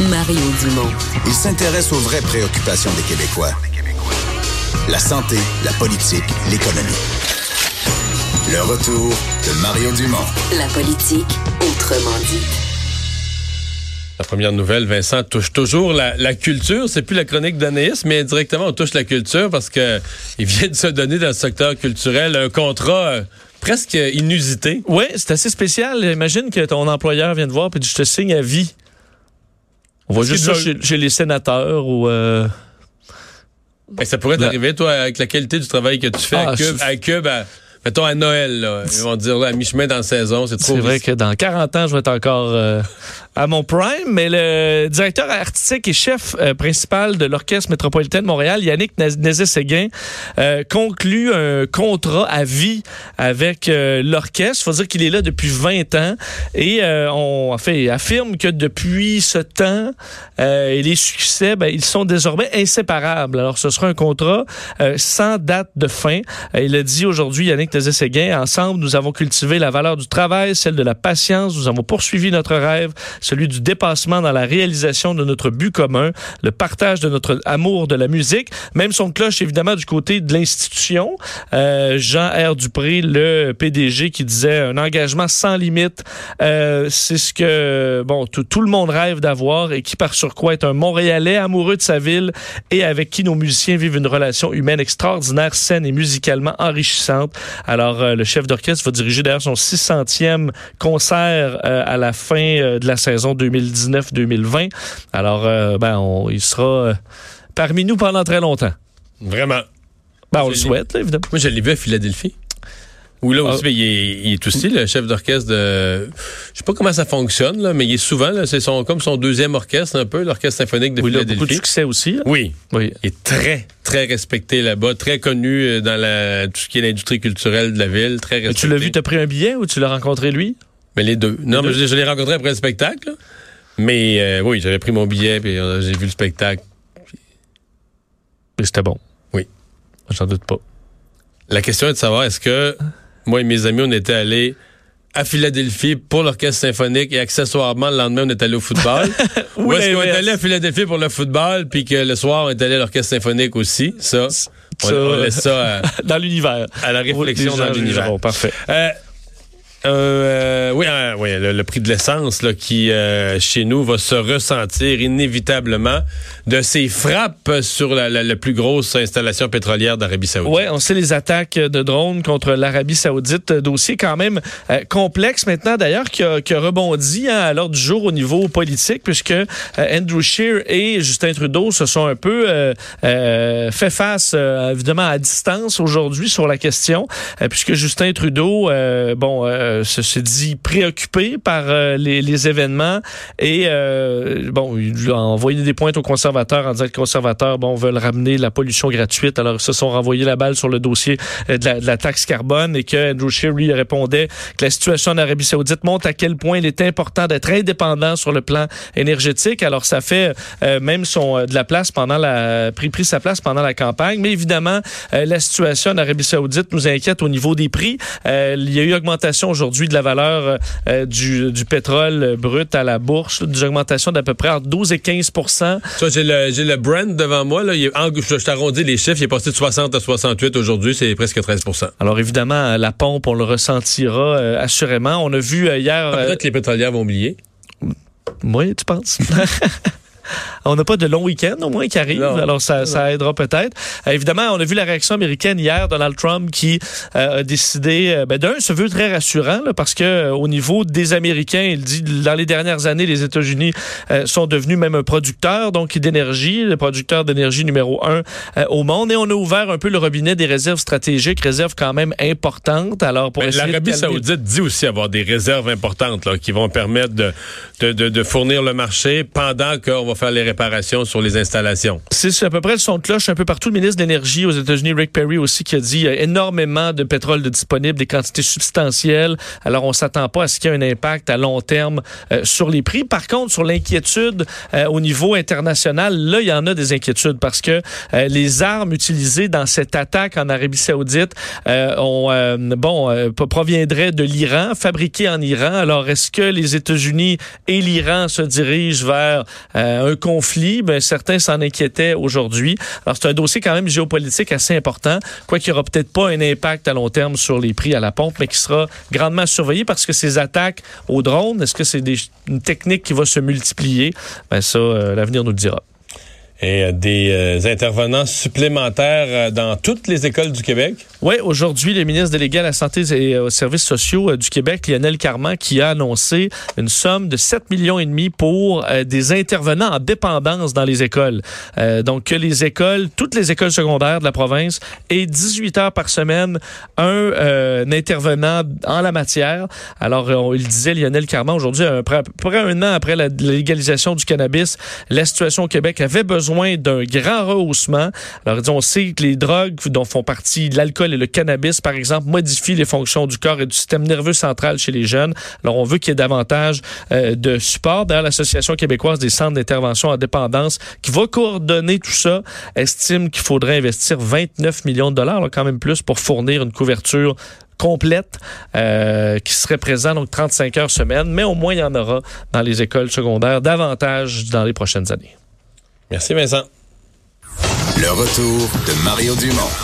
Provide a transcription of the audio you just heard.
Mario Dumont. Il s'intéresse aux vraies préoccupations des Québécois. La santé, la politique, l'économie. Le retour de Mario Dumont. La politique, autrement dit. La première nouvelle, Vincent, touche toujours la, culture. C'est plus la chronique d'Anaïs, mais directement on touche la culture parce que il vient de se donner dans le secteur culturel un contrat euh, presque inusité. Oui, c'est assez spécial. Imagine que ton employeur vient te voir et dit je te signe à vie. On voit juste ça chez, les sénateurs ou. Euh, ben, ça pourrait t'arriver, toi, avec la qualité du travail que tu fais à Cube. À Cube mettons à Noël, là, ils vont dire là, à mi-chemin dans la saison, c'est trop. C'est vrai que dans 40 ans, je vais être encore euh, à mon prime, mais le directeur artistique et chef euh, principal de l'Orchestre métropolitain de Montréal, Yannick Nézet-Séguin, euh, conclut un contrat à vie avec euh, l'orchestre. Il faut dire qu'il est là depuis 20 ans et on en fait, affirme que depuis ce temps et les succès, ben, ils sont désormais inséparables. Alors, ce sera un contrat sans date de fin. il a dit aujourd'hui, Yannick Nézet-Séguin, ensemble, nous avons cultivé la valeur du travail, celle de la patience, nous avons poursuivi notre rêve, celui du dépassement dans la réalisation de notre but commun, le partage de notre amour de la musique. Même son cloche, évidemment, du côté de l'institution. Euh, Jean R. Dupré, le PDG, qui disait un engagement sans limite. Euh, c'est ce que bon tout, le monde rêve d'avoir et qui, par surcroît, est un Montréalais amoureux de sa ville et avec qui nos musiciens vivent une relation humaine extraordinaire, saine et musicalement enrichissante. Alors, euh, le chef d'orchestre va diriger d'ailleurs son 600e concert à la fin de la saison 2019-2020. Alors, euh, ben, il sera euh, parmi nous pendant très longtemps. Vraiment. Ben, on le souhaite, évidemment. Moi, je l'ai vu à Philadelphie. Où là aussi, ah. il, est, aussi le chef d'orchestre de. Je sais pas comment ça fonctionne, là, mais il est souvent, c'est son, comme son deuxième orchestre, un peu, l'orchestre symphonique de Philadelphie. Il a beaucoup de succès aussi. Oui. oui. Il est très, très respecté là-bas, très connu euh, dans la, tout ce qui est l'industrie culturelle de la ville, très respecté. tu l'as vu, tu as pris un billet ou tu l'as rencontré lui? Mais les deux. Non, mais je, l'ai rencontré après le spectacle. Mais euh, oui, j'avais pris mon billet et euh, j'ai vu le spectacle. Mais c'était bon. Oui. J'en doute pas. La question est de savoir est-ce que moi et mes amis, on était allés à Philadelphie pour l'orchestre symphonique et accessoirement le lendemain on est allé au football? Ou est-ce qu'on est allé à Philadelphie pour le football puis que le soir on est allé à l'orchestre symphonique aussi, ça. On, laisse ça dans l'univers. À la réflexion dans l'univers. parfait. Euh, euh, oui, euh, oui le, prix de l'essence là, qui, euh, chez nous, va se ressentir inévitablement de ces frappes sur la, plus grosse installation pétrolière d'Arabie saoudite. Oui, on sait les attaques de drones contre l'Arabie saoudite. Dossier quand même complexe maintenant, d'ailleurs, qui a, qui a rebondi hein, à l'ordre du jour au niveau politique, puisque Andrew Scheer et Justin Trudeau se sont un peu fait face, évidemment, à distance aujourd'hui sur la question, puisque Justin Trudeau, bon euh, se, dit préoccupé par euh, les, événements et euh, bon, il a envoyé des pointes aux conservateurs en disant que les conservateurs bon veulent ramener la pollution gratuite. Alors ils se sont renvoyés la balle sur le dossier de la, taxe carbone et que Andrew lui répondait que la situation en Arabie Saoudite montre à quel point il est important d'être indépendant sur le plan énergétique. Alors ça fait même son de la place pendant la pris pris sa place pendant la campagne, mais évidemment la situation en Arabie Saoudite nous inquiète au niveau des prix. il y a eu augmentation aujourd'hui aujourd'hui de la valeur euh, euh, du, du, pétrole brut à la bourse, d'une augmentation d'à peu près entre 12 et 15 j'ai le, le Brent devant moi. Là, il je, t'arrondis les chiffres. Il est passé de 60 à 68 aujourd'hui. C'est presque 13 Alors évidemment, la pompe, on le ressentira euh, assurément. On a vu hier... Peut-être que les pétrolières vont oublier. Oui, tu penses? on n'a pas de long week-end au moins qui arrive, alors ça, ça aidera peut-être. Euh, évidemment, on a vu la réaction américaine hier, Donald Trump qui euh, a décidé, euh, ben, d'un, se veut très rassurant parce que au niveau des Américains, il dit dans les dernières années, les États-Unis sont devenus même un producteur donc d'énergie, le producteur d'énergie numéro un au monde, et on a ouvert un peu le robinet des réserves stratégiques, réserves quand même importantes. Alors pour l'Arabie Saoudite dit aussi avoir des réserves importantes là, qui vont permettre de, de, de, de fournir le marché pendant qu'on va faire les réparations sur les installations. C'est à peu près le son de cloche un peu partout. Le ministre de l'Énergie aux États-Unis, Rick Perry aussi, qui a dit a énormément de pétrole de disponible, des quantités substantielles. Alors, on s'attend pas à ce qu'il y ait un impact à long terme euh, sur les prix. Par contre, sur l'inquiétude euh, au niveau international, là, il y en a des inquiétudes parce que euh, les armes utilisées dans cette attaque en Arabie Saoudite ont, bon, proviendraient de l'Iran, fabriquées en Iran. Alors, est-ce que les États-Unis et l'Iran se dirigent vers un conflit? Ben, certains s'en inquiétaient aujourd'hui. Alors, c'est un dossier quand même géopolitique assez important, quoi qu'il n'y aura peut-être pas un impact à long terme sur les prix à la pompe, mais qui sera grandement surveillé parce que ces attaques aux drones, est-ce que c'est une technique qui va se multiplier? Ben ça, euh, l'avenir nous le dira et euh, des euh, intervenants supplémentaires euh, dans toutes les écoles du Québec. Oui, aujourd'hui, le ministre délégué à la Santé et aux services sociaux du Québec, Lionel Carman, qui a annoncé une somme de 7 millions et demi pour des intervenants en dépendance dans les écoles. donc, que les écoles, toutes les écoles secondaires de la province aient 18 heures par semaine un, intervenant en la matière. Alors, il disait, Lionel Carman, aujourd'hui, près un an après la légalisation du cannabis, la situation au Québec avait besoin d'un grand rehaussement. Alors, on sait que les drogues dont font partie l'alcool et le cannabis, par exemple, modifient les fonctions du corps et du système nerveux central chez les jeunes. Alors, on veut qu'il y ait davantage euh, de support. D'ailleurs, l'Association québécoise des centres d'intervention en dépendance, qui va coordonner tout ça, estime qu'il faudrait investir 29 millions de dollars, quand même plus, pour fournir une couverture complète euh, qui serait présente donc 35 heures semaine, mais au moins il y en aura dans les écoles secondaires davantage dans les prochaines années. Merci Vincent. Le retour de Mario Dumont.